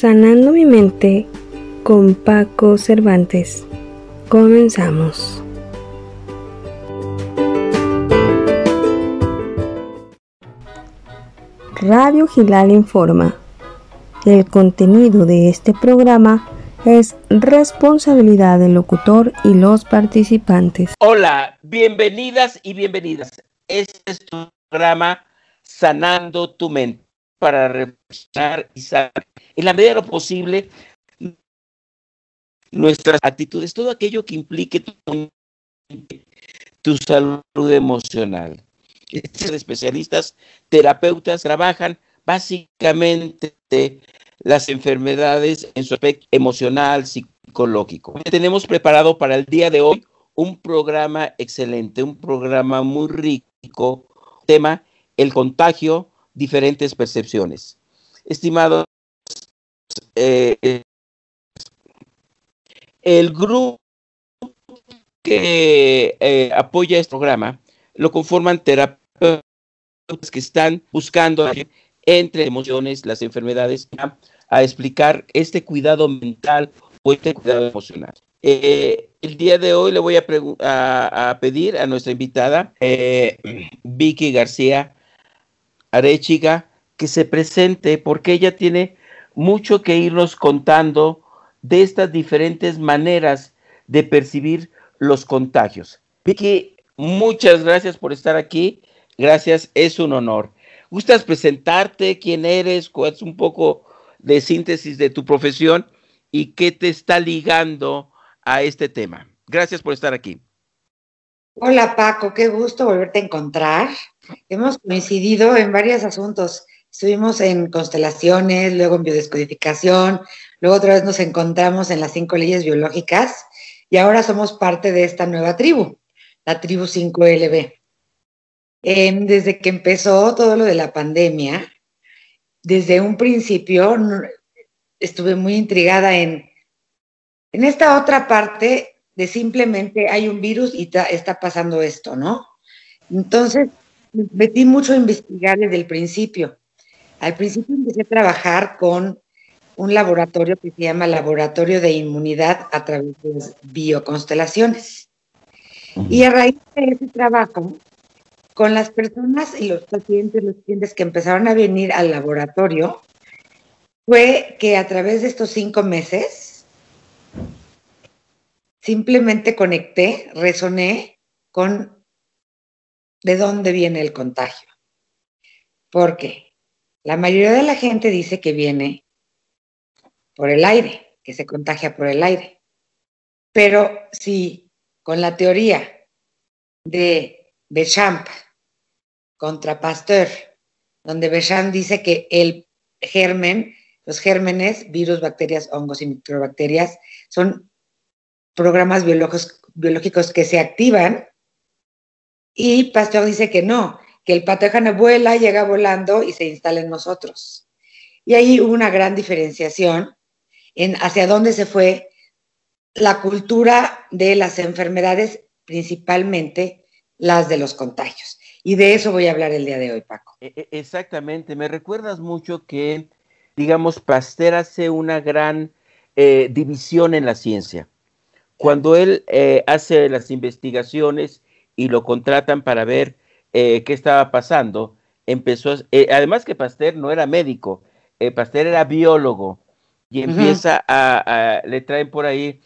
Sanando mi mente con Paco Cervantes. Comenzamos. Radio Gilal informa. El contenido de este programa es responsabilidad del locutor y los participantes. Hola, bienvenidas y bienvenidas. Este es tu programa Sanando tu mente para reflexionar y saber en la medida de lo posible nuestras actitudes, todo aquello que implique tu, tu salud emocional. Estos especialistas, terapeutas, trabajan básicamente las enfermedades en su aspecto emocional, psicológico. Tenemos preparado para el día de hoy un programa excelente, un programa muy rico, tema el contagio, diferentes percepciones. Estimados, eh, el grupo que eh, apoya este programa lo conforman terapeutas que están buscando entre emociones, las enfermedades, a, explicar este cuidado mental o este cuidado emocional. Eh, el día de hoy le voy a, pedir a nuestra invitada, Vicky García Arechiga, que se presente porque ella tiene mucho que irnos contando de estas diferentes maneras de percibir los contagios. Vicky, muchas gracias por estar aquí. Gracias, es un honor. ¿Gustas presentarte? ¿Quién eres? ¿Cuál es un poco de síntesis de tu profesión? ¿Y qué te está ligando a este tema? Gracias por estar aquí. Hola Paco, qué gusto volverte a encontrar. Hemos coincidido en varios asuntos. Estuvimos en constelaciones, luego en biodescodificación, luego otra vez nos encontramos en las cinco leyes biológicas y ahora somos parte de esta nueva tribu, la tribu 5LB. Em, desde que empezó todo lo de la pandemia, desde un principio estuve muy intrigada en, en esta otra parte de simplemente hay un virus y está pasando esto, ¿no? Entonces, me metí mucho a investigar desde el principio. Al principio empecé a trabajar con un laboratorio que se llama Laboratorio de Inmunidad a través de bioconstelaciones. Y a raíz de ese trabajo, con las personas y los pacientes, los clientes que empezaron a venir al laboratorio, fue que a través de estos cinco meses Simplemente conecté, resoné con de dónde viene el contagio. Porque la mayoría de la gente dice que viene por el aire, que se contagia por el aire. Pero si con la teoría de Bechamp contra Pasteur, donde Bechamp dice que el germen, los gérmenes, virus, bacterias, hongos y microbacterias, son programas biológicos, biológicos que se activan y Pasteur dice que no, que el patógeno vuela, llega volando y se instala en nosotros. Y ahí hubo una gran diferenciación en hacia dónde se fue la cultura de las enfermedades, principalmente las de los contagios. Y de eso voy a hablar el día de hoy, Paco. E, e, exactamente, me recuerdas mucho que, digamos, Pasteur hace una gran eh, división en la ciencia. Cuando él eh, hace las investigaciones y lo contratan para ver eh, qué estaba pasando, empezó, eh, además que Pasteur no era médico, Pasteur era biólogo y empieza a, le traen por ahí,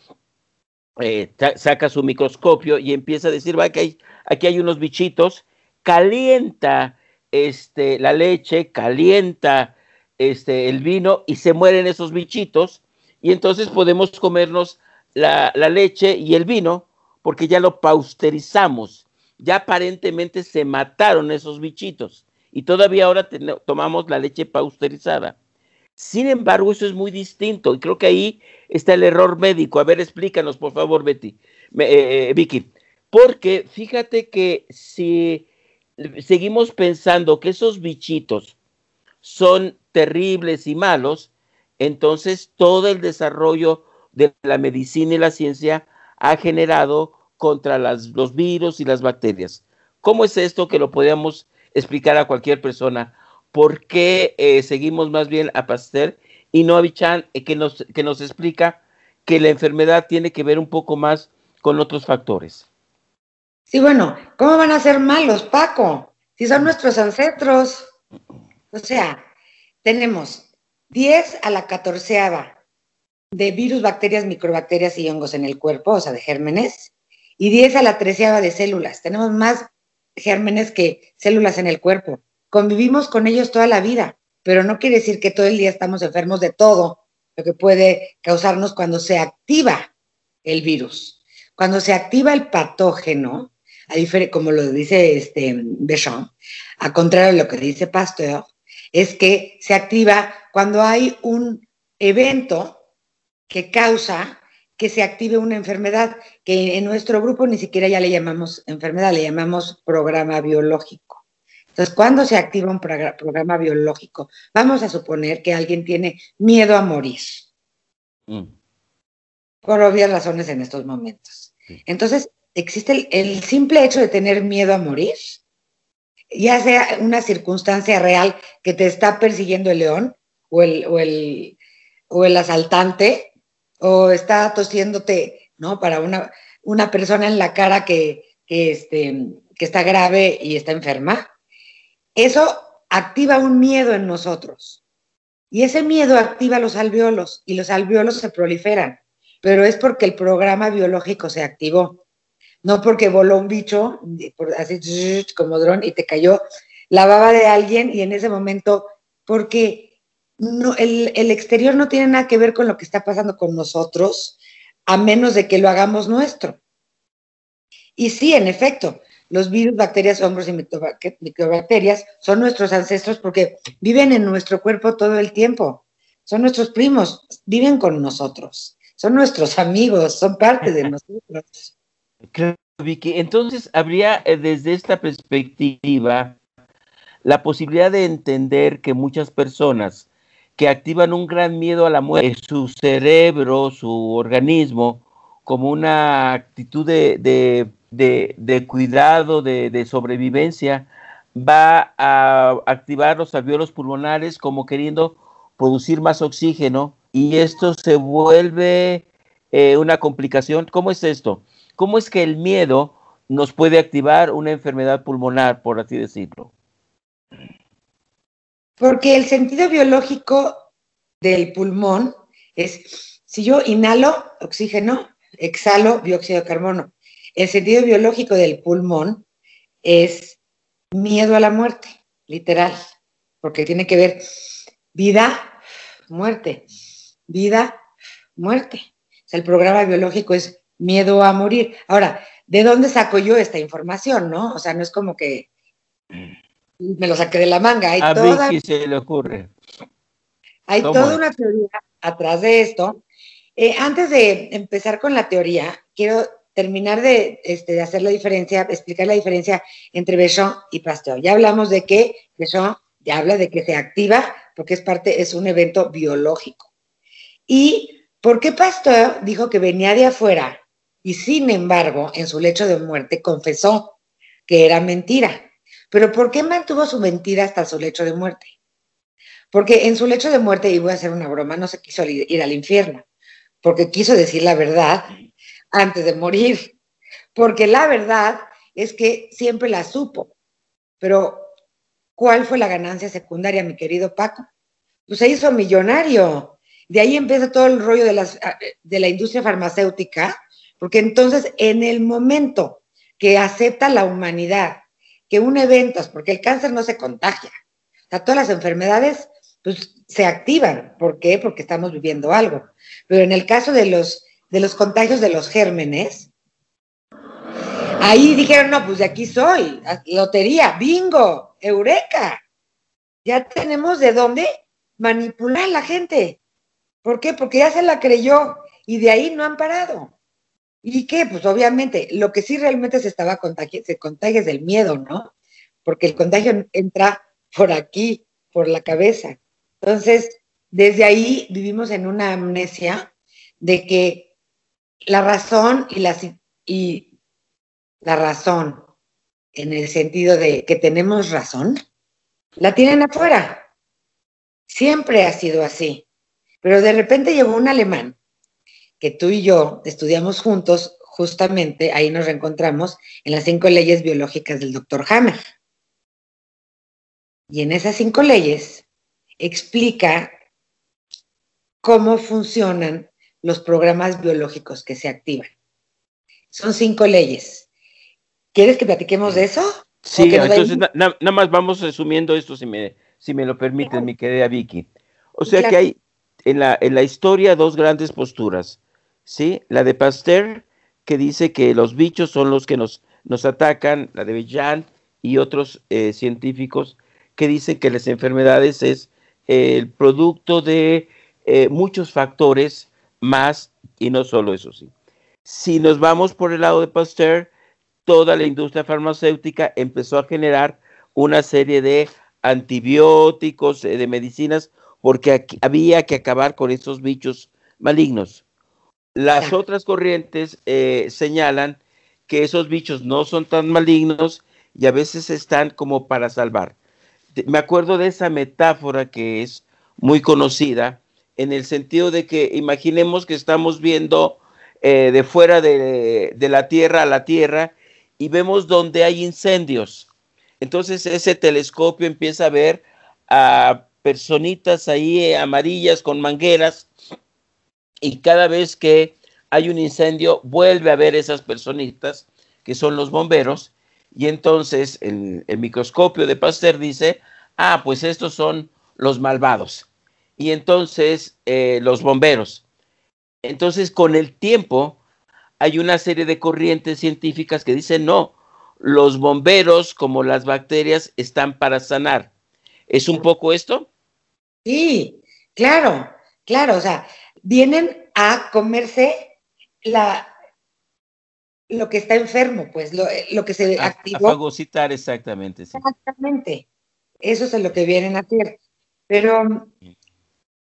saca su microscopio y empieza a decir, va, que hay, aquí hay unos bichitos, calienta este, la leche, calienta este, el vino y se mueren esos bichitos y entonces podemos comernos la, leche y el vino porque ya lo pausterizamos. Ya aparentemente se mataron esos bichitos y todavía ahora tomamos la leche pausterizada. Sin embargo, eso es muy distinto y creo que ahí está el error médico. A ver, explícanos, por favor, Betty, eh, eh, Vicky. Porque fíjate que si seguimos pensando que esos bichitos son terribles y malos, entonces todo el desarrollo de la medicina y la ciencia ha generado contra los virus y las bacterias. ¿Cómo es esto que lo podríamos explicar a cualquier persona? ¿Por qué eh, seguimos más bien a Pasteur y no Avichan, eh, que nos, que nos explica que la enfermedad tiene que ver un poco más con otros factores. Sí, bueno, ¿cómo van a ser malos, Paco? Si son nuestros ancestros. O sea, tenemos 10 a la catorceava de virus, bacterias, microbacterias y hongos en el cuerpo, o sea, de gérmenes, y 10 a la treceava de células. Tenemos más gérmenes que células en el cuerpo. Convivimos con ellos toda la vida, pero no quiere decir que todo el día estamos enfermos de todo lo que puede causarnos cuando se activa el virus. Cuando se activa el patógeno, a como lo dice este Béchamp, a contrario de lo que dice Pasteur, es que se activa cuando hay un evento que causa que se active una enfermedad, que en nuestro grupo ni siquiera ya le llamamos enfermedad, le llamamos programa biológico. Entonces, ¿cuándo se activa un programa biológico? Vamos a suponer que alguien tiene miedo a morir. Mm. Por obvias razones en estos momentos. Entonces, existe el, simple hecho de tener miedo a morir, ya sea una circunstancia real que te está persiguiendo el león o el, o el, o el asaltante, o está tosiéndote, ¿no? Para una, una persona en la cara que, este, que está grave y está enferma. Eso activa un miedo en nosotros. Y ese miedo activa los alveolos y los alveolos se proliferan. Pero es porque el programa biológico se activó. No porque voló un bicho, así como dron, y te cayó la baba de alguien y en ese momento, porque no, el, el, exterior no tiene nada que ver con lo que está pasando con nosotros, a menos de que lo hagamos nuestro. Y sí, en efecto, los virus, bacterias, hongos y microbacterias son nuestros ancestros porque viven en nuestro cuerpo todo el tiempo. Son nuestros primos, viven con nosotros, son nuestros amigos, son parte de nosotros. Claro, Vicky. Entonces, habría eh, desde esta perspectiva la posibilidad de entender que muchas personas que activan un gran miedo a la muerte, su cerebro, su organismo, como una actitud de, cuidado, de, sobrevivencia, va a activar los alveolos pulmonares como queriendo producir más oxígeno y esto se vuelve eh, una complicación. ¿Cómo es esto? ¿Cómo es que el miedo nos puede activar una enfermedad pulmonar, por así decirlo? Porque el sentido biológico del pulmón es, si yo inhalo oxígeno, exhalo dióxido de carbono. El sentido biológico del pulmón es miedo a la muerte, literal, porque tiene que ver vida, muerte, vida, muerte. el programa biológico es miedo a morir. Ahora, ¿de dónde saco yo esta información, no? O sea, no es como que me lo saqué de la manga. Hay a toda, se le ocurre. Hay toda una teoría atrás de esto. Eh, antes de empezar con la teoría, quiero terminar de, este, de, hacer la diferencia, explicar la diferencia entre Béchamp y Pasteur. Ya hablamos de que Béchamp ya habla de que se activa porque es parte, es un evento biológico. ¿Y por qué Pasteur dijo que venía de afuera y sin embargo en su lecho de muerte confesó que era mentira? Pero ¿por qué mantuvo su mentira hasta su lecho de muerte? Porque en su lecho de muerte, y voy a hacer una broma, no se quiso ir al infierno, porque quiso decir la verdad antes de morir. Porque la verdad es que siempre la supo. Pero, ¿cuál fue la ganancia secundaria, mi querido Paco? Pues se hizo millonario. De ahí empieza todo el rollo de, las, de la industria farmacéutica, porque entonces en el momento que acepta la humanidad que un evento, porque el cáncer no se contagia, o sea, todas las enfermedades pues, se activan. ¿Por qué? Porque estamos viviendo algo. Pero en el caso de los, de los contagios de los gérmenes, ahí dijeron, no, pues de aquí soy, lotería, bingo, eureka. Ya tenemos de dónde manipular a la gente. ¿Por qué? Porque ya se la creyó y de ahí no han parado. ¿Y qué? Pues obviamente, lo que sí realmente se estaba contagiando, se contagia es del miedo, ¿no? Porque el contagio entra por aquí, por la cabeza. Entonces, desde ahí vivimos en una amnesia de que la razón y y la razón, en el sentido de que tenemos razón, la tienen afuera. Siempre ha sido así. Pero de repente llegó un alemán que tú y yo estudiamos juntos, justamente ahí nos reencontramos en las cinco leyes biológicas del doctor Hammer. Y en esas cinco leyes explica cómo funcionan los programas biológicos que se activan. Son cinco leyes. ¿Quieres que platiquemos de eso? Sí, entonces nada más vamos resumiendo esto, si me, si me lo permiten, mi querida Vicky. O sea que hay en la, en la historia dos grandes posturas, ¿sí? La de Pasteur, que dice que los bichos son los que nos, nos atacan, la de Bellan y otros eh, científicos que dicen que las enfermedades es el producto de eh, muchos factores más, y no solo eso sí. Si nos vamos por el lado de Pasteur, toda la industria farmacéutica empezó a generar una serie de antibióticos, eh, de medicinas, porque había que acabar con estos bichos malignos. Las otras corrientes eh, señalan que esos bichos no son tan malignos y a veces están como para salvar. Me acuerdo de esa metáfora que es muy conocida, en el sentido de que imaginemos que estamos viendo eh, de fuera de, la Tierra a la Tierra y vemos donde hay incendios. Entonces ese telescopio empieza a ver a personitas ahí eh, amarillas con mangueras y cada vez que hay un incendio vuelve a ver esas personitas que son los bomberos y entonces el, el microscopio de Pasteur dice, ah, pues estos son los malvados y entonces eh, los bomberos. Entonces, con el tiempo, hay una serie de corrientes científicas que dicen, no, los bomberos, como las bacterias, están para sanar. ¿Es un poco esto? Sí, claro, claro, o sea, vienen a comerse la, lo que está enfermo, pues, lo, lo que se activó. A fagocitar, exactamente. Exactamente. Eso es lo que vienen a hacer. Pero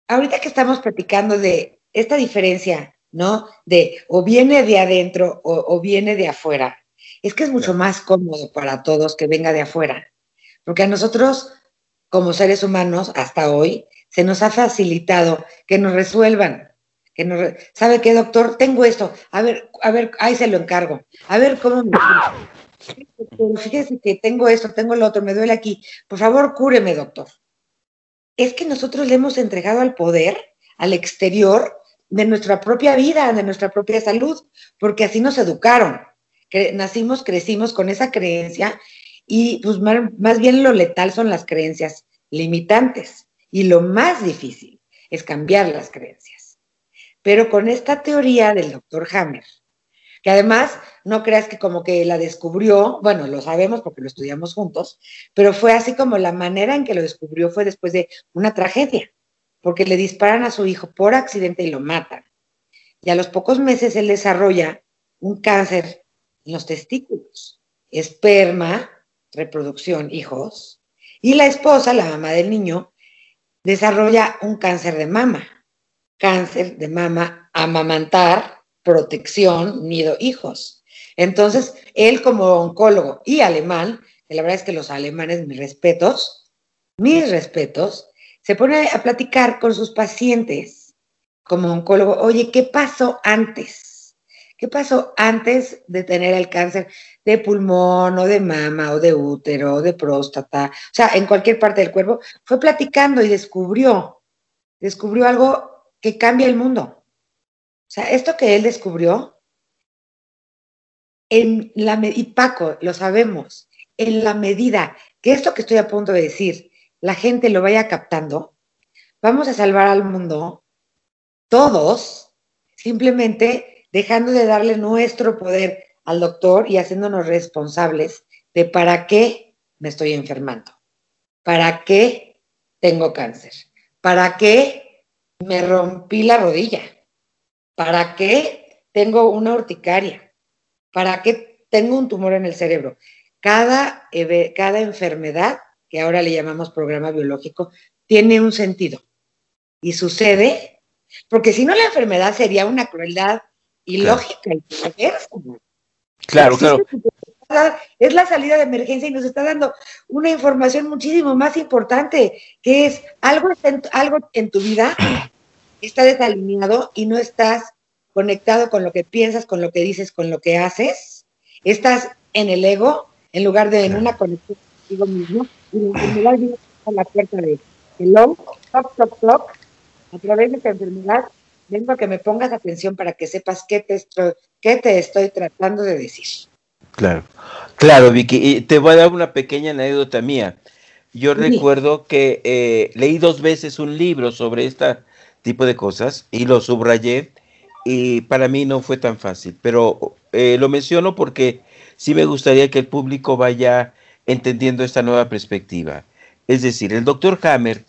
ahorita que estamos platicando de esta diferencia, ¿no? De o viene de adentro o, viene de afuera, es que es mucho más cómodo para todos que venga de afuera, porque a nosotros, como seres humanos, hasta hoy, se nos ha facilitado que nos resuelvan. Que nos, ¿Sabe qué, doctor? Tengo esto. A ver, a ver, ahí se lo encargo. A ver cómo me. Fíjese que tengo esto, tengo lo otro, me duele aquí. Por favor, cúreme, doctor es que nosotros le hemos entregado al poder, al exterior, de nuestra propia vida, de nuestra propia salud, porque así nos educaron. nacimos, crecimos con esa creencia y pues más bien lo letal son las creencias limitantes y lo más difícil es cambiar las creencias. Pero con esta teoría del doctor Hammer, que además no creas que como que la descubrió, bueno, lo sabemos porque lo estudiamos juntos, pero fue así como la manera en que lo descubrió fue después de una tragedia, porque le disparan a su hijo por accidente y lo matan. Y a los pocos meses él desarrolla un cáncer en los testículos, esperma, reproducción, hijos, y la esposa, la mamá del niño, desarrolla un cáncer de mama, cáncer de mama, amamantar, protección, nido, hijos. Entonces, él como oncólogo y alemán, que la verdad es que los alemanes, mis respetos, mis respetos, se pone a platicar con sus pacientes como oncólogo, oye, ¿qué pasó antes? ¿Qué pasó antes de tener el cáncer de pulmón o de mama o de útero o de próstata? O sea, en cualquier parte del cuerpo. Fue platicando y descubrió, descubrió algo que cambia el mundo. O sea, esto que él descubrió, en la, y Paco, lo sabemos, en la medida que esto que estoy a punto de decir, la gente lo vaya captando, vamos a salvar al mundo todos, simplemente dejando de darle nuestro poder al doctor y haciéndonos responsables de para qué me estoy enfermando, para qué tengo cáncer, para qué me rompí la rodilla ¿Para qué tengo una urticaria? ¿Para qué tengo un tumor en el cerebro? Cada, cada enfermedad, que ahora le llamamos programa biológico, tiene un sentido. Y sucede, porque si no la enfermedad sería una crueldad ilógica y perversa. Claro, claro. Es la salida de emergencia y nos está dando una información muchísimo más importante, que es algo, algo en tu vida está desalineado y no estás conectado con lo que piensas, con lo que dices, con lo que haces. Estás en el ego en lugar de en una conexión contigo mismo. Y la enfermedad viene a la puerta de hello, toc, toc, toc. A través de esta enfermedad vengo a que me pongas atención para que sepas qué te, estoy, qué te estoy tratando de decir. Claro, claro, Vicky. Y te voy a dar una pequeña anécdota mía. Yo recuerdo que eh, leí dos veces un libro sobre este tipo de cosas y lo subrayé y para mí no fue tan fácil, pero eh, lo menciono porque sí me gustaría que el público vaya entendiendo esta nueva perspectiva. Es decir, el doctor Hammer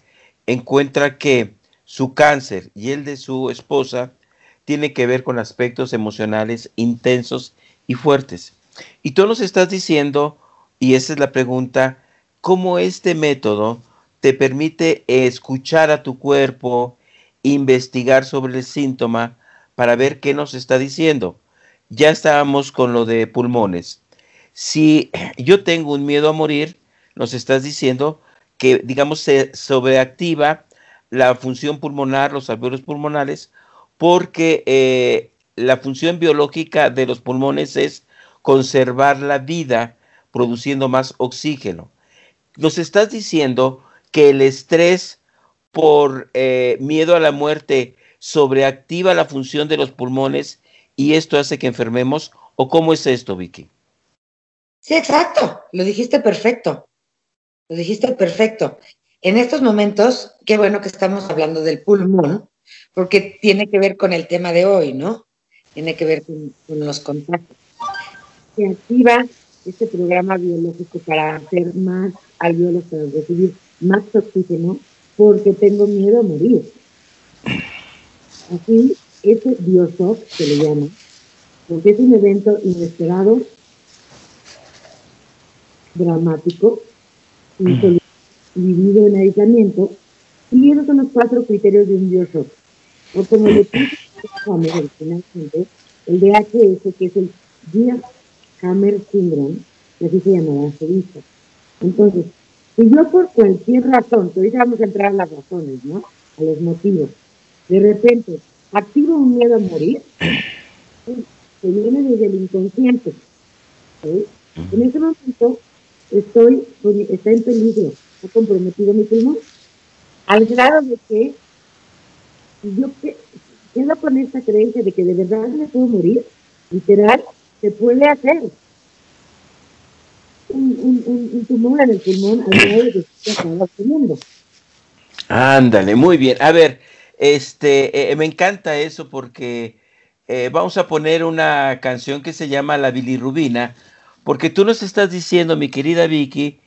encuentra que su cáncer y el de su esposa tiene que ver con aspectos emocionales intensos y fuertes. Y tú nos estás diciendo, y esa es la pregunta, cómo este método te permite escuchar a tu cuerpo, investigar sobre el síntoma para ver qué nos está diciendo. Ya estábamos con lo de pulmones. Si yo tengo un miedo a morir, nos estás diciendo que, digamos, se sobreactiva la función pulmonar, los alveolos pulmonares, porque eh, la función biológica de los pulmones es conservar la vida produciendo más oxígeno nos estás diciendo que el estrés por eh, miedo a la muerte sobreactiva la función de los pulmones y esto hace que enfermemos? ¿O cómo es esto, Vicky? Sí, exacto. Lo dijiste perfecto. Lo dijiste perfecto. En estos momentos, qué bueno que estamos hablando del pulmón, porque tiene que ver con el tema de hoy, ¿no? Tiene que ver con, con los contactos. Se activa este programa biológico para hacer más alveolos, para recibir más oxígeno, porque tengo miedo a morir. Así, ese bioshock se le llama, porque es un evento inesperado, dramático, vivido en aislamiento, y esos son los cuatro criterios de un bioshock. O como le puse finalmente, el DHS, que es el Día Hammer Syndrome, que así se llama la vista. Entonces, si yo por cualquier razón, que ahorita vamos a entrar a las razones, ¿no? A los motivos, de repente activo un miedo a morir, que viene desde el inconsciente. En ese momento estoy, está en peligro, está comprometido mi pulmón, al grado de que yo quedo con esta creencia de que de verdad me puedo morir, literal, se puede hacer. Un, un, tumor en el pulmón al de que se estaba Ándale, muy bien. A ver, este, eh, me encanta eso porque eh, vamos a poner una canción que se llama La bilirrubina, porque tú nos estás diciendo, mi querida Vicky,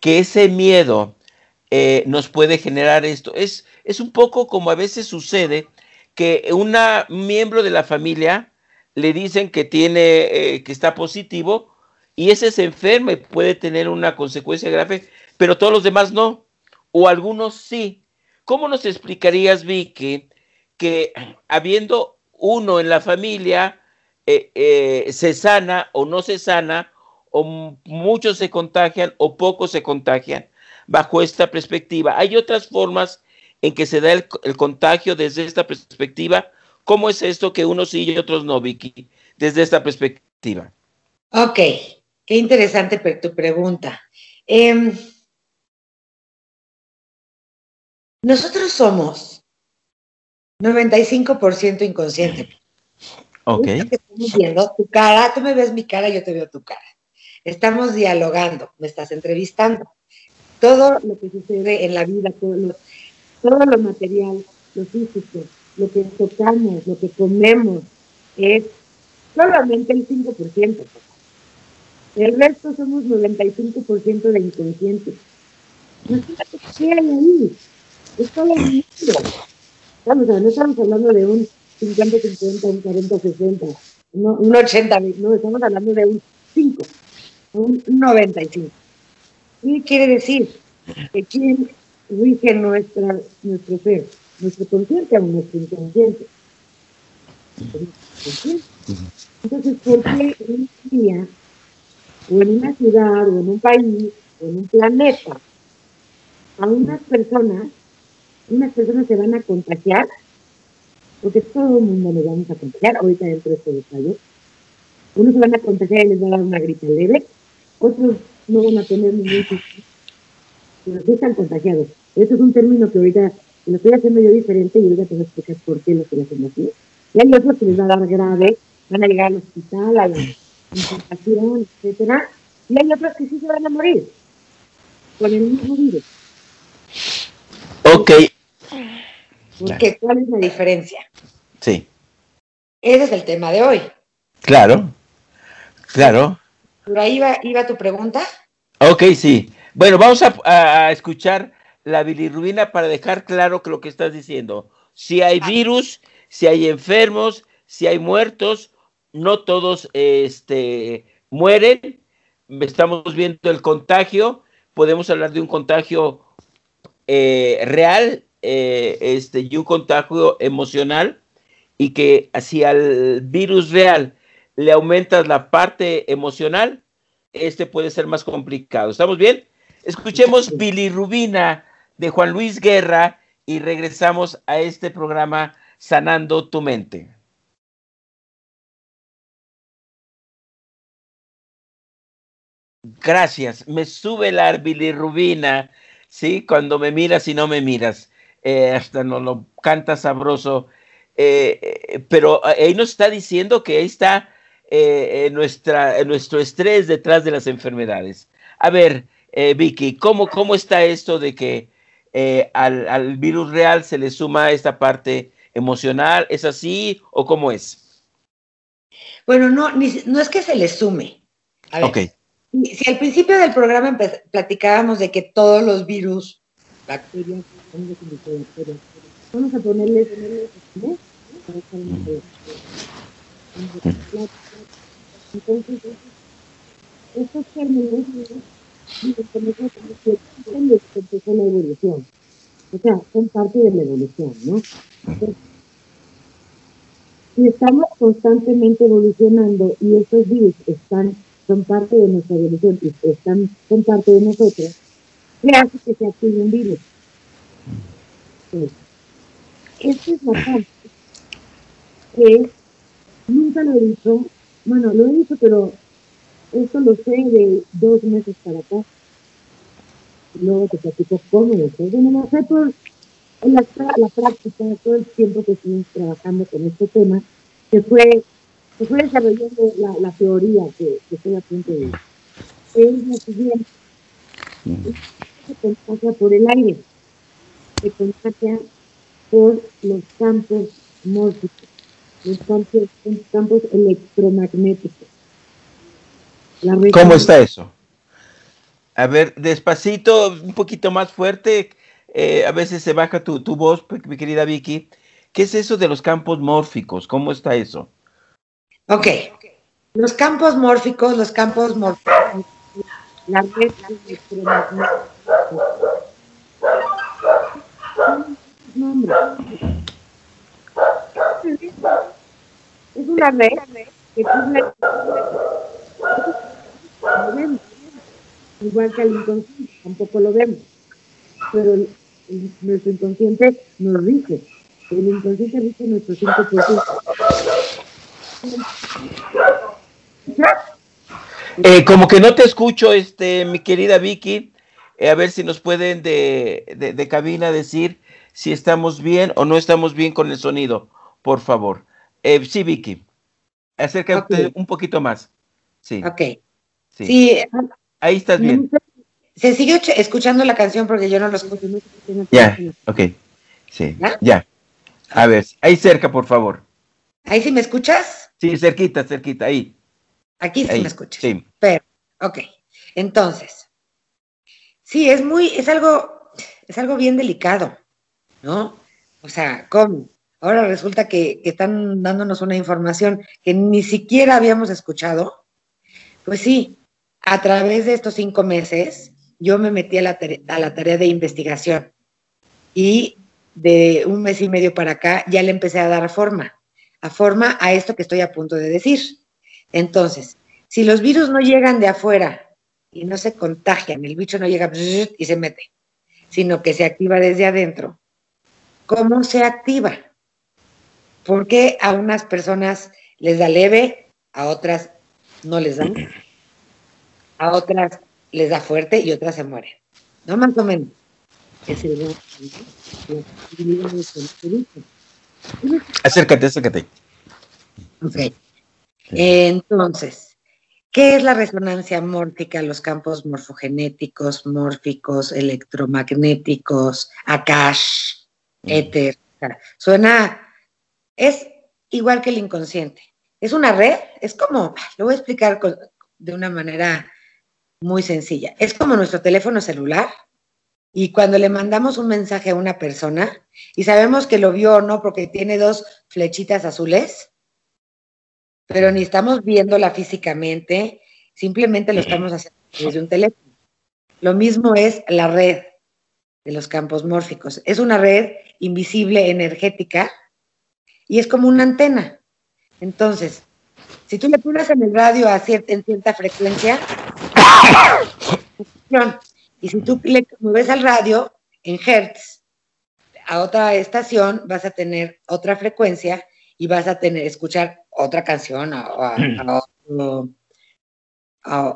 que ese miedo eh, nos puede generar esto. Es, es un poco como a veces sucede que una miembro de la familia le dicen que tiene, eh, que está positivo y ese se enferma y puede tener una consecuencia grave, pero todos los demás no, o algunos sí. ¿Cómo nos explicarías, Vicky, que habiendo uno en la familia eh, se sana o no se sana, o muchos se contagian o pocos se contagian, bajo esta perspectiva? ¿Hay otras formas en que se da el contagio desde esta perspectiva? ¿Cómo es esto que unos sí y otros no, Vicky, desde esta perspectiva? Ok, qué interesante tu pregunta. Em, nosotros somos 95% inconsciente. Ok. Estamos viendo tu cara, tú me ves mi cara, yo te veo tu cara. Estamos dialogando, me estás entrevistando. Todo lo que sucede en la vida, todo lo, todo lo material, lo físico, lo que tocamos, lo que comemos, es solamente el 5%. El resto somos 95% de inconscientes. Imagínate qué hay ahí. Es todo el mundo. Estamos, no estamos hablando de un 50-50, un 40-60, un 80, no, estamos hablando de un 5, un 95. ¿Qué quiere decir? Que quién rige nuestra, nuestro ser nuestro consciente a nuestro inconsciente. Entonces, ¿por qué en un día, o en una ciudad, o en un país, o en un planeta, a unas personas, unas personas se van a contagiar porque todo el mundo nos vamos a contagiar, ahorita dentro de este detalle. Unos se van a contagiar y les va a dar una gripe leve, otros no van a tener ningún pero sí están contagiados. Eso es un término que ahorita lo estoy haciendo yo diferente y ahorita te voy a explicar por qué lo estoy haciendo así. Y hay otros que les va a dar grave, van a llegar al hospital, a la infectación, etcétera, y hay otros que sí se van a morir con el mismo virus. Ok. Porque, ¿Cuál es la diferencia? Sí. Ese es el tema de hoy. Claro, claro. ¿Por ahí iba, tu pregunta? Ok, sí. Bueno, vamos a, escuchar la bilirrubina para dejar claro que lo que estás diciendo. Si hay virus, si hay enfermos, si hay muertos, no todos este, mueren. Estamos viendo el contagio. Podemos hablar de un contagio eh, real eh, este, y un contagio emocional. Y que si al virus real le aumentas la parte emocional, este puede ser más complicado. ¿Estamos bien? Escuchemos bilirrubina de Juan Luis Guerra y regresamos a este programa Sanando tu mente. Gracias. Me sube la bilirrubina, ¿sí? Cuando me miras y no me miras. Eh, hasta no lo canta sabroso. Eh, eh, pero ahí nos está diciendo que ahí está nuestra, nuestro estrés detrás de las enfermedades. A ver, Vicky, ¿cómo, ¿cómo está esto de que al, al, virus real se le suma esta parte emocional? ¿Es así o cómo es? Bueno, no, no es que se le sume. A ver, si al principio del programa platicábamos de que todos los virus, bacterias, vamos a ponerles, entonces estos términos empezó la evolución. O sea, son parte de la evolución, ¿no? si estamos constantemente evolucionando y estos virus están son parte de nuestra evolución y están, son parte de nosotros, ¿qué hace que se active un virus? Pues, esta es la que nunca lo dicho, bueno, lo he dicho, pero esto lo sé de dos meses para acá. Luego te platico cómo lo sé. Bueno, lo sé por en la, la práctica, todo el tiempo que estuvimos trabajando con este tema, que fue se fue desarrollando la, la teoría que, que, estoy a punto de es la siguiente. Se contagia por el aire, se contagia por los campos mórficos, los campos, los campos electromagnéticos. ¿Cómo está eso? A ver, despacito, un poquito más fuerte. Eh, a veces se baja tu, tu voz, mi querida Vicky. ¿Qué es eso de los campos mórficos? ¿Cómo está eso? Ok. Los campos mórficos, los campos mórficos, la red es una red que lo vemos. Igual que el inconsciente, tampoco lo vemos. Pero nuestro inconsciente nos dice. El inconsciente dice nuestro 5%. Eh, como que no te escucho, este, mi querida Vicky. Eh, a ver si nos pueden de, de, cabina decir si estamos bien o no estamos bien con el sonido, por favor. Eh, sí, Vicky. Acércate un poquito más. Sí. Ok. Sí. Ahí estás bien. Se sigue escuchando la canción porque yo no lo escucho. Ya, ok. Sí, ¿Ya? A ver, ahí cerca, por favor. ¿Ahí sí me escuchas? Sí, cerquita, cerquita, ahí. Aquí sí me escuchas. Sí. Pero, ok. Entonces, sí, es muy, es algo, es algo bien delicado, ¿no? O sea, ¿cómo? Ahora resulta que, están dándonos una información que ni siquiera habíamos escuchado. Pues sí, a través de estos cinco meses, yo me metí a la, a la tarea de investigación y de un mes y medio para acá ya le empecé a dar forma a forma a esto que estoy a punto de decir. Entonces, si los virus no llegan de afuera y no se contagian, el bicho no llega y se mete, sino que se activa desde adentro, ¿cómo se activa? ¿Por qué a unas personas les da leve, a otras no les da? A otras les da fuerte y otras se mueren. ¿No? Más o menos. Es el Acércate, acércate. Ok. Entonces, ¿qué es la resonancia mórfica? Los campos morfogenéticos, mórficos, electromagnéticos, Akash, éter. Suena, es igual que el inconsciente. Es una red, es como, lo voy a explicar de una manera muy sencilla. Es como nuestro teléfono celular y cuando le mandamos un mensaje a una persona y sabemos que lo vio o no porque tiene dos flechitas azules, pero ni estamos viéndola físicamente, simplemente lo estamos haciendo desde un teléfono. Lo mismo es la red de los campos mórficos. Es una red invisible energética y es como una antena. Entonces, si tú le pones en el radio a cierta, en cierta frecuencia, y si tú le mueves al radio en hertz a otra estación, vas a tener otra frecuencia y vas a tener, escuchar otra canción o,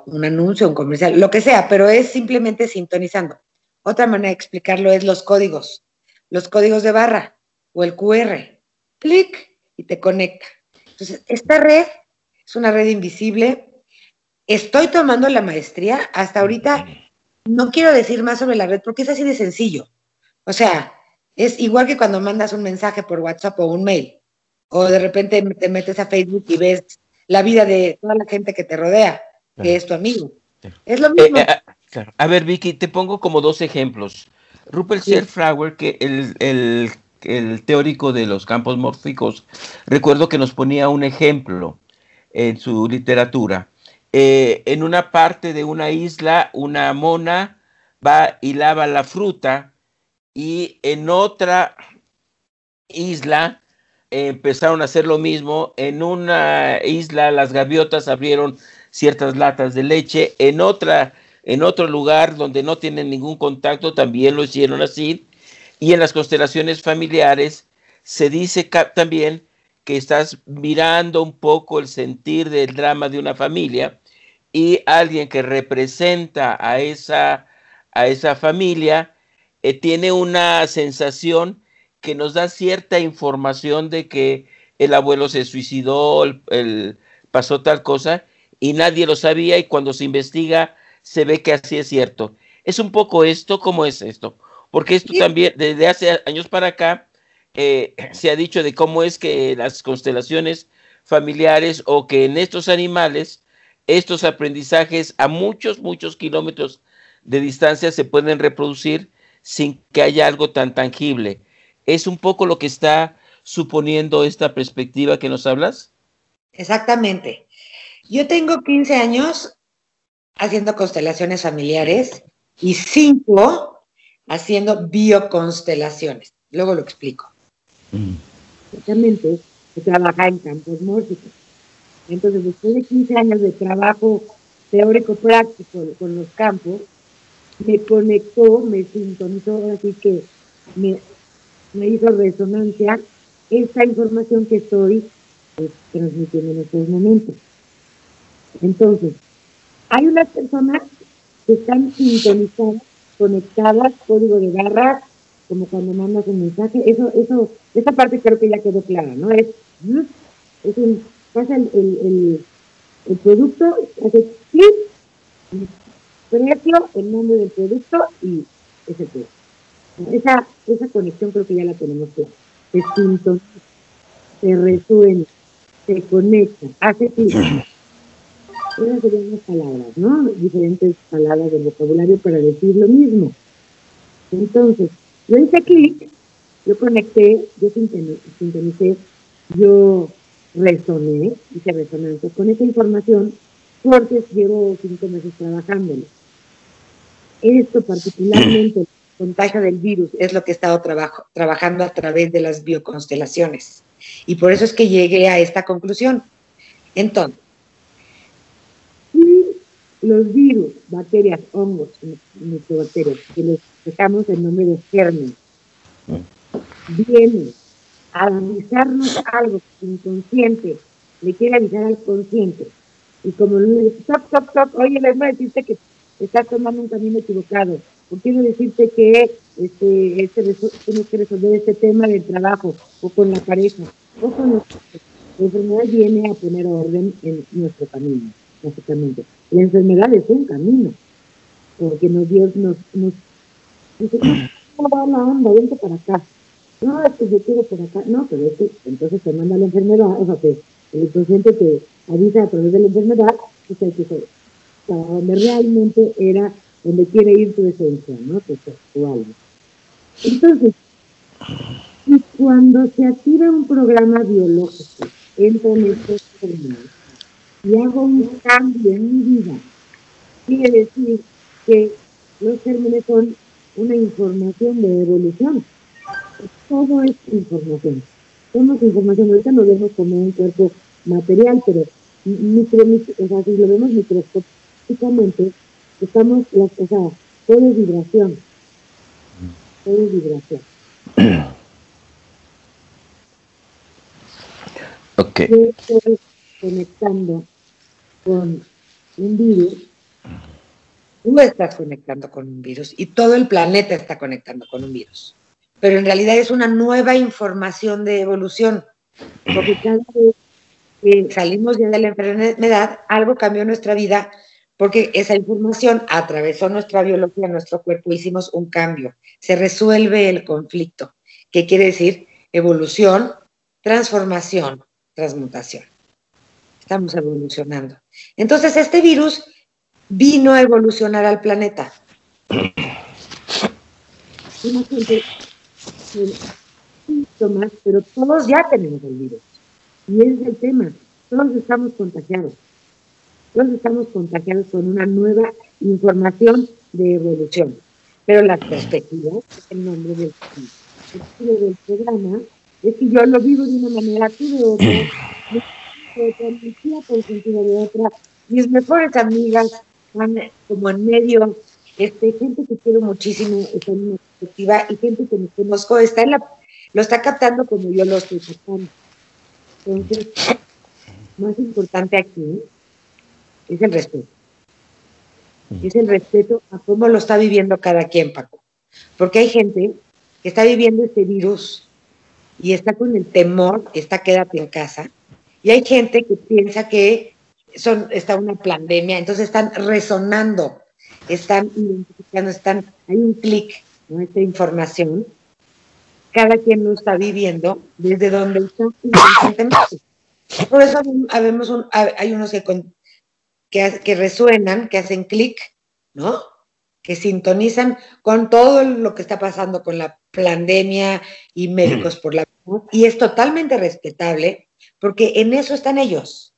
un anuncio, un comercial, lo que sea, pero es simplemente sintonizando. Otra manera de explicarlo es los códigos, los códigos de barra o el QR. Clic y te conecta. Entonces, esta red es una red invisible. Estoy tomando la maestría. Hasta ahorita no quiero decir más sobre la red porque es así de sencillo. O sea, es igual que cuando mandas un mensaje por WhatsApp o un mail o de repente te metes a Facebook y ves la vida de toda la gente que te rodea, que es tu amigo. Es lo mismo. Eh, eh, a ver, Vicky, te pongo como dos ejemplos. Rupert sí. que el, el, el, teórico de los campos mórficos, recuerdo que nos ponía un ejemplo en su literatura. Eh, en una parte de una isla, una mona va y lava la fruta y en otra isla empezaron a hacer lo mismo. En una isla las gaviotas abrieron ciertas latas de leche, en otra en otro lugar donde no tienen ningún contacto también lo hicieron así. Y en las constelaciones familiares se dice también que estás mirando un poco el sentir del drama de una familia y alguien que representa a esa, a esa familia eh, tiene una sensación que nos da cierta información de que el abuelo se suicidó, el, pasó tal cosa, y nadie lo sabía, y cuando se investiga se ve que así es cierto. Es un poco esto, ¿cómo es esto? Porque esto también, desde hace años para acá, eh, se ha dicho de cómo es que las constelaciones familiares o que en estos animales, estos aprendizajes a muchos, muchos kilómetros de distancia se pueden reproducir sin que haya algo tan tangible. ¿Es un poco lo que está suponiendo esta perspectiva que nos hablas? Exactamente. Yo tengo 15 años haciendo constelaciones familiares y 5 haciendo bioconstelaciones. Luego lo explico. Mm. Exactamente, se en campos mórficos. Entonces, después de 15 años de trabajo teórico práctico con los campos, me conectó, me sintonizó, así que me me hizo resonancia esta información que estoy pues, transmitiendo en estos momentos. Entonces, hay unas personas que están sintonizadas, conectadas, código de barras, como cuando mandas un mensaje, eso, eso, esa parte creo que ya quedó clara, ¿no? Es, es un, pasa el, el, el, producto, hace clic, precio, el nombre del producto y ese precio. Esa, esa conexión creo que ya la tenemos clara. Se sintoniza, se resuena, se conecta, hace clic. Serían las palabras, ¿no? Diferentes palabras del vocabulario para decir lo mismo. Entonces, yo hice clic, yo conecté, yo sintonicé, yo resoné, hice resonancia con esa información porque llevo cinco meses trabajándolo. Esto particularmente contagio del virus es lo que he estado trabajo, trabajando a través de las bioconstelaciones. Y por eso es que llegué a esta conclusión. Entonces, los virus, bacterias, hongos, microbacterias, que les dejamos el nombre de germen, vienen avisarnos algo inconsciente, le quiere avisar al consciente. Y como le dice, stop, stop, stop, oye, voy a decirte que estás tomando un camino equivocado. O quiero decirte que este, este, tienes que resolver este tema del trabajo o con la pareja. O con la enfermedad viene a poner orden en nuestro camino, básicamente. La enfermedad es un camino, porque nos, Dios nos, nos dice, ¿cómo va la onda? Vente para acá. No, es que yo quiero por acá. No, pero es entonces te manda la enfermedad, o sea, que el consciente te avisa a través de la enfermedad, pues hay que para donde realmente era donde quiere ir tu esencia, ¿no? Tu, tu alma. Entonces, cuando se activa un programa biológico, entro en estos términos y hago un cambio en mi vida, quiere decir que los gérmenes son una información de evolución. Todo es información. Somos información. Ahorita nos vemos como un cuerpo material, pero micro, o sea, si lo vemos microscópicamente, estamos, o sea, todo es vibración. Todo es vibración. Ok. Yo estoy conectando con un virus. Tú estás conectando con un virus y todo el planeta está conectando con un virus. Pero en realidad es una nueva información de evolución. Porque cada que salimos ya de la enfermedad, algo cambió nuestra vida porque esa información atravesó nuestra biología, nuestro cuerpo, hicimos un cambio. Se resuelve el conflicto. ¿Qué quiere decir? Evolución, transformación, transmutación. Estamos evolucionando. Entonces, este virus vino a evolucionar al planeta. pero todos ya tenemos el virus. Y es el tema. Todos estamos contagiados. Todos estamos contagiados con una nueva información de evolución. Pero la perspectiva, el nombre del, del programa, es que yo lo vivo de una manera, tú de otra, de otra, mi tía por sentido de otra, mis mejores amigas van como en medio, este, gente que quiero muchísimo está en una perspectiva y gente que me conozco está en la, lo está captando como yo lo estoy captando. Entonces, más importante aquí es el respeto. Es el respeto a cómo lo está viviendo cada quien, Paco. Porque hay gente que está viviendo este virus y está con el temor, está quédate en casa. Y hay gente que piensa que son, está una pandemia, entonces están resonando, están identificando, están, hay un clic, ¿no? Esta información cada quien lo está viviendo desde donde está Por eso habemos un, hay unos que, que, que resuenan, que hacen clic, ¿no? Que sintonizan con todo lo que está pasando con la pandemia y médicos por la y es totalmente respetable porque en eso están ellos.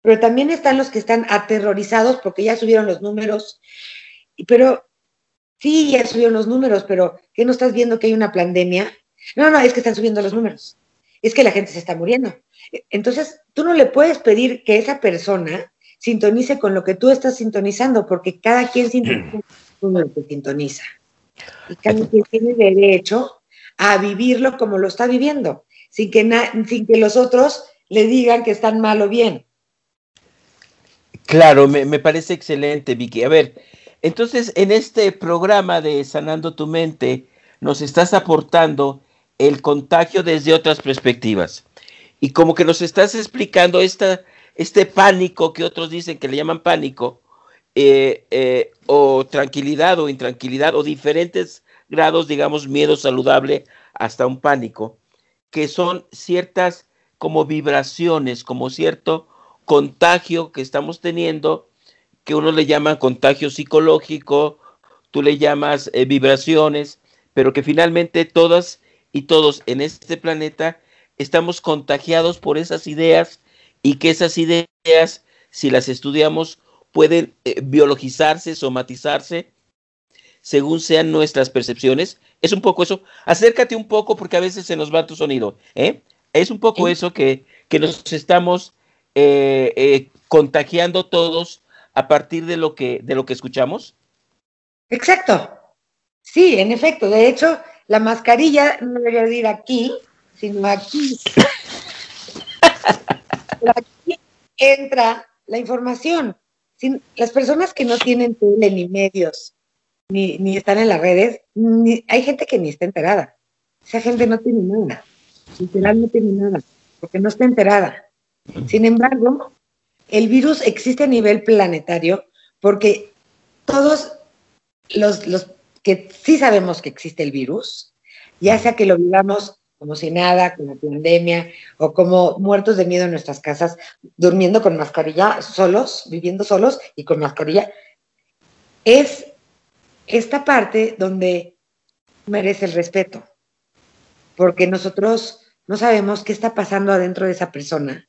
Pero también están los que están aterrorizados porque ya subieron los números, pero Sí, ya subieron los números, pero ¿qué no estás viendo que hay una pandemia? No, no, es que están subiendo los números. Es que la gente se está muriendo. Entonces, tú no le puedes pedir que esa persona sintonice con lo que tú estás sintonizando, porque cada quien sintoniza con lo que sintoniza. Y cada quien tiene derecho a vivirlo como lo está viviendo, sin que, sin que los otros le digan que están mal o bien. Claro, me, me parece excelente, Vicky. A ver, entonces, en este programa de Sanando tu Mente, nos estás aportando el contagio desde otras perspectivas. Y como que nos estás explicando esta, este pánico que otros dicen que le llaman pánico, eh, eh, o tranquilidad o intranquilidad, o diferentes grados, digamos, miedo saludable hasta un pánico, que son ciertas como vibraciones, como cierto contagio que estamos teniendo que uno le llama contagio psicológico, tú le llamas eh, vibraciones, pero que finalmente todas y todos en este planeta estamos contagiados por esas ideas y que esas ideas, si las estudiamos, pueden eh, biologizarse, somatizarse, según sean nuestras percepciones. Es un poco eso. Acércate un poco porque a veces se nos va tu sonido. ¿eh? Es un poco eso que, que nos estamos contagiando todos a partir de lo que, de lo que escuchamos? Exacto. Sí, en efecto. De hecho, la mascarilla no debería ir aquí, sino aquí. aquí entra la información. Sin, las personas que no tienen tele ni medios, ni, ni están en las redes, hay gente que ni está enterada. Esa gente no tiene nada. Literal no tiene nada, porque no está enterada. Sin embargo, el virus existe a nivel planetario porque todos los, los que sí sabemos que existe el virus, ya sea que lo vivamos como si nada, la pandemia, o como muertos de miedo en nuestras casas, durmiendo con mascarilla, solos, viviendo solos y con mascarilla, es esta parte donde merece el respeto, porque nosotros no sabemos qué está pasando adentro de esa persona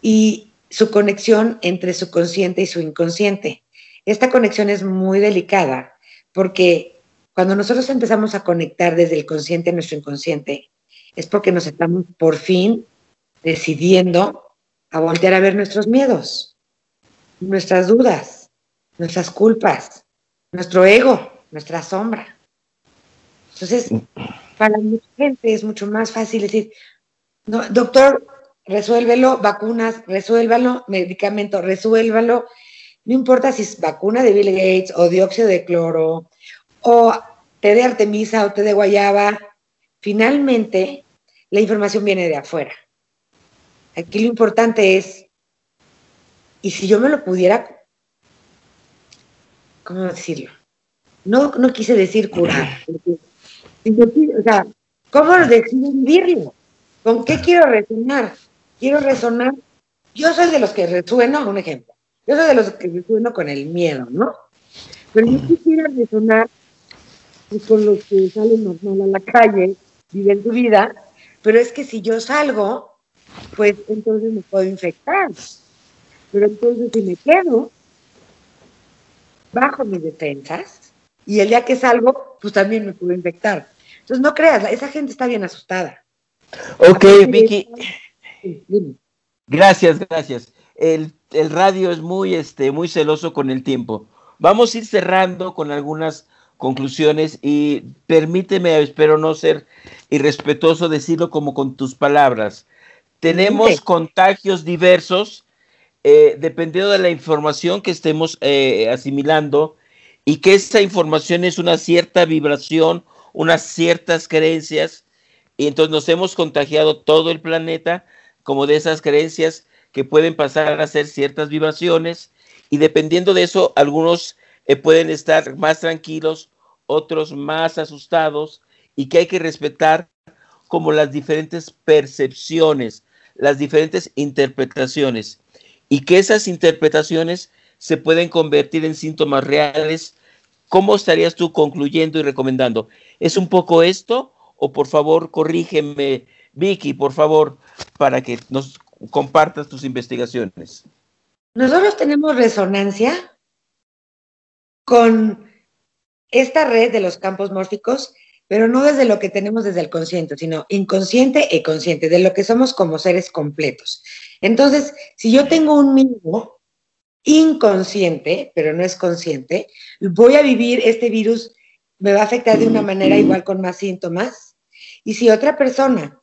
y su conexión entre su consciente y su inconsciente. Esta conexión es muy delicada porque cuando nosotros empezamos a conectar desde el consciente a nuestro inconsciente, es porque nos estamos por fin decidiendo a voltear a ver nuestros miedos, nuestras dudas, nuestras culpas, nuestro ego, nuestra sombra. Entonces, para mucha gente es mucho más fácil decir, no, doctor, resuélvelo, vacunas, resuélvalo, medicamento, resuélvalo. No importa si es vacuna de Bill Gates o dióxido de cloro o té de artemisa o té de guayaba. Finalmente, la información viene de afuera. Aquí lo importante es, y si yo me lo pudiera, ¿cómo decirlo? No, no quise decir curar, o sea, ¿cómo decido vivirlo? ¿Con qué quiero resonar? Quiero resonar, yo soy de los que resueno, un ejemplo, yo soy de los que resueno con el miedo, ¿no? Pero yo quisiera resonar con los que salen normal a la calle, viven su vida, pero es que si yo salgo, pues entonces me puedo infectar. Pero entonces si me quedo, bajo mis defensas, y el día que salgo, pues también me puedo infectar. Entonces no creas, esa gente está bien asustada. Ok, Vicky. Gracias, gracias. El, el, radio es muy, este, muy celoso con el tiempo. Vamos a ir cerrando con algunas conclusiones y permíteme, espero no ser irrespetuoso, decirlo como con tus palabras. Tenemos contagios diversos eh, dependiendo de la información que estemos eh, asimilando y que esa información es una cierta vibración, unas ciertas creencias y entonces nos hemos contagiado todo el planeta como de esas creencias que pueden pasar a ser ciertas vibraciones y dependiendo de eso algunos eh, pueden estar más tranquilos, otros más asustados y que hay que respetar como las diferentes percepciones, las diferentes interpretaciones y que esas interpretaciones se pueden convertir en síntomas reales. ¿Cómo estarías tú concluyendo y recomendando? ¿Es un poco esto? O por favor, corrígeme, Vicky, por favor, para que nos compartas tus investigaciones. Nosotros tenemos resonancia con esta red de los campos mórficos, pero no desde lo que tenemos desde el consciente, sino inconsciente e consciente, de lo que somos como seres completos. Entonces, si yo tengo un miedo inconsciente, pero no es consciente, voy a vivir este virus, me va a afectar de una manera igual con más síntomas. Y si otra persona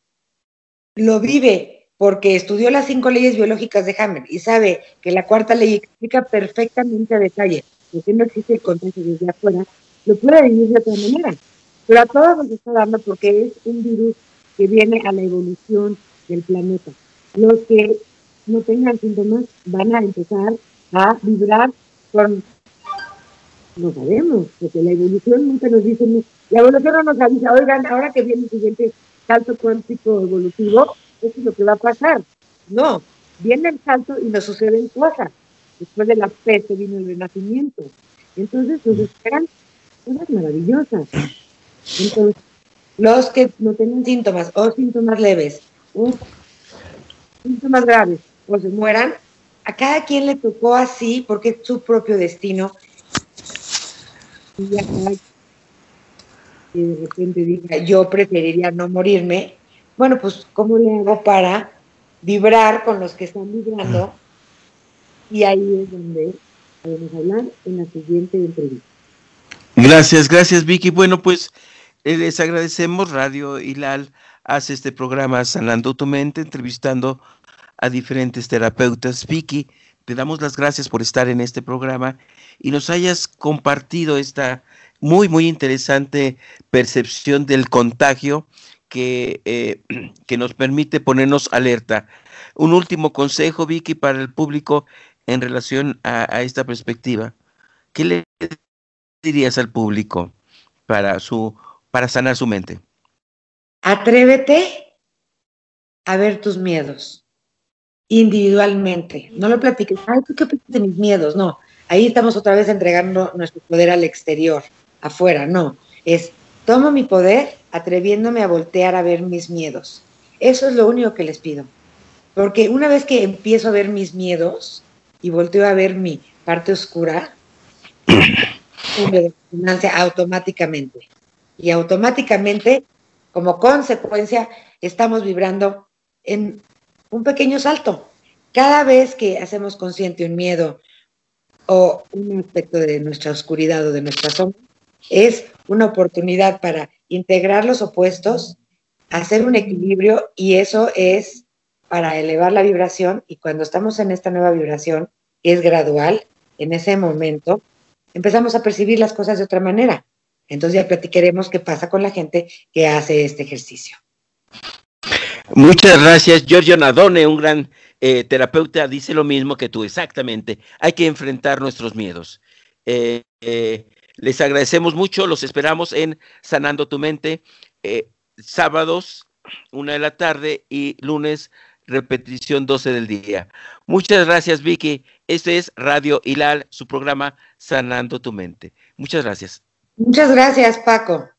lo vive porque estudió las cinco leyes biológicas de Hammer y sabe que la cuarta ley explica perfectamente a detalle por qué no existe el contagio desde afuera, lo puede vivir de otra manera. Pero a todos nos está dando porque es un virus que viene a la evolución del planeta. Los que no tengan síntomas van a empezar a vibrar con, no sabemos, porque la evolución nunca nos dice, la evolución no nos avisa, oigan, ahora que viene el siguiente salto cuántico evolutivo, eso es lo que va a pasar. No, viene el salto y nos suceden cosas. Después de la peste vino el renacimiento. Entonces nos esperan cosas maravillosas. Entonces, los que no tienen síntomas o síntomas leves o síntomas graves o se mueran, a cada quien le tocó así porque es su propio destino. Y que de repente diga, yo preferiría no morirme, bueno, pues, ¿cómo le hago para vibrar con los que están vibrando? Y ahí es donde podemos hablar en la siguiente entrevista. Gracias, gracias Vicky. Bueno, pues eh, les agradecemos Radio Hilal hace este programa Sanando tu mente, entrevistando a diferentes terapeutas. Vicky, te damos las gracias por estar en este programa y nos hayas compartido esta muy, muy interesante percepción del contagio que, eh, que nos permite ponernos alerta. Un último consejo, Vicky, para el público en relación a, esta perspectiva. ¿Qué le dirías al público para, su, para sanar su mente? Atrévete a ver tus miedos individualmente. No lo platiques, ay, ¿tú qué opinas de mis miedos? No, ahí estamos otra vez entregando nuestro poder al exterior, afuera, no. Es, tomo mi poder atreviéndome a voltear a ver mis miedos. Eso es lo único que les pido. Porque una vez que empiezo a ver mis miedos y volteo a ver mi parte oscura, automáticamente. Y automáticamente, como consecuencia, estamos vibrando en un pequeño salto. Cada vez que hacemos consciente un miedo o un aspecto de nuestra oscuridad o de nuestra sombra, es una oportunidad para integrar los opuestos, hacer un equilibrio y eso es para elevar la vibración y cuando estamos en esta nueva vibración, que es gradual, en ese momento empezamos a percibir las cosas de otra manera. Entonces ya platicaremos qué pasa con la gente que hace este ejercicio. Muchas gracias, Giorgio Nadone, un gran eh, terapeuta, dice lo mismo que tú, exactamente. Hay que enfrentar nuestros miedos. Eh, eh, les agradecemos mucho, los esperamos en Sanando tu Mente, sábados, una de la tarde y lunes, repetición 12 del día. Muchas gracias, Vicky. Este es Radio Hilal, su programa Sanando tu Mente. Muchas gracias. Muchas gracias, Paco.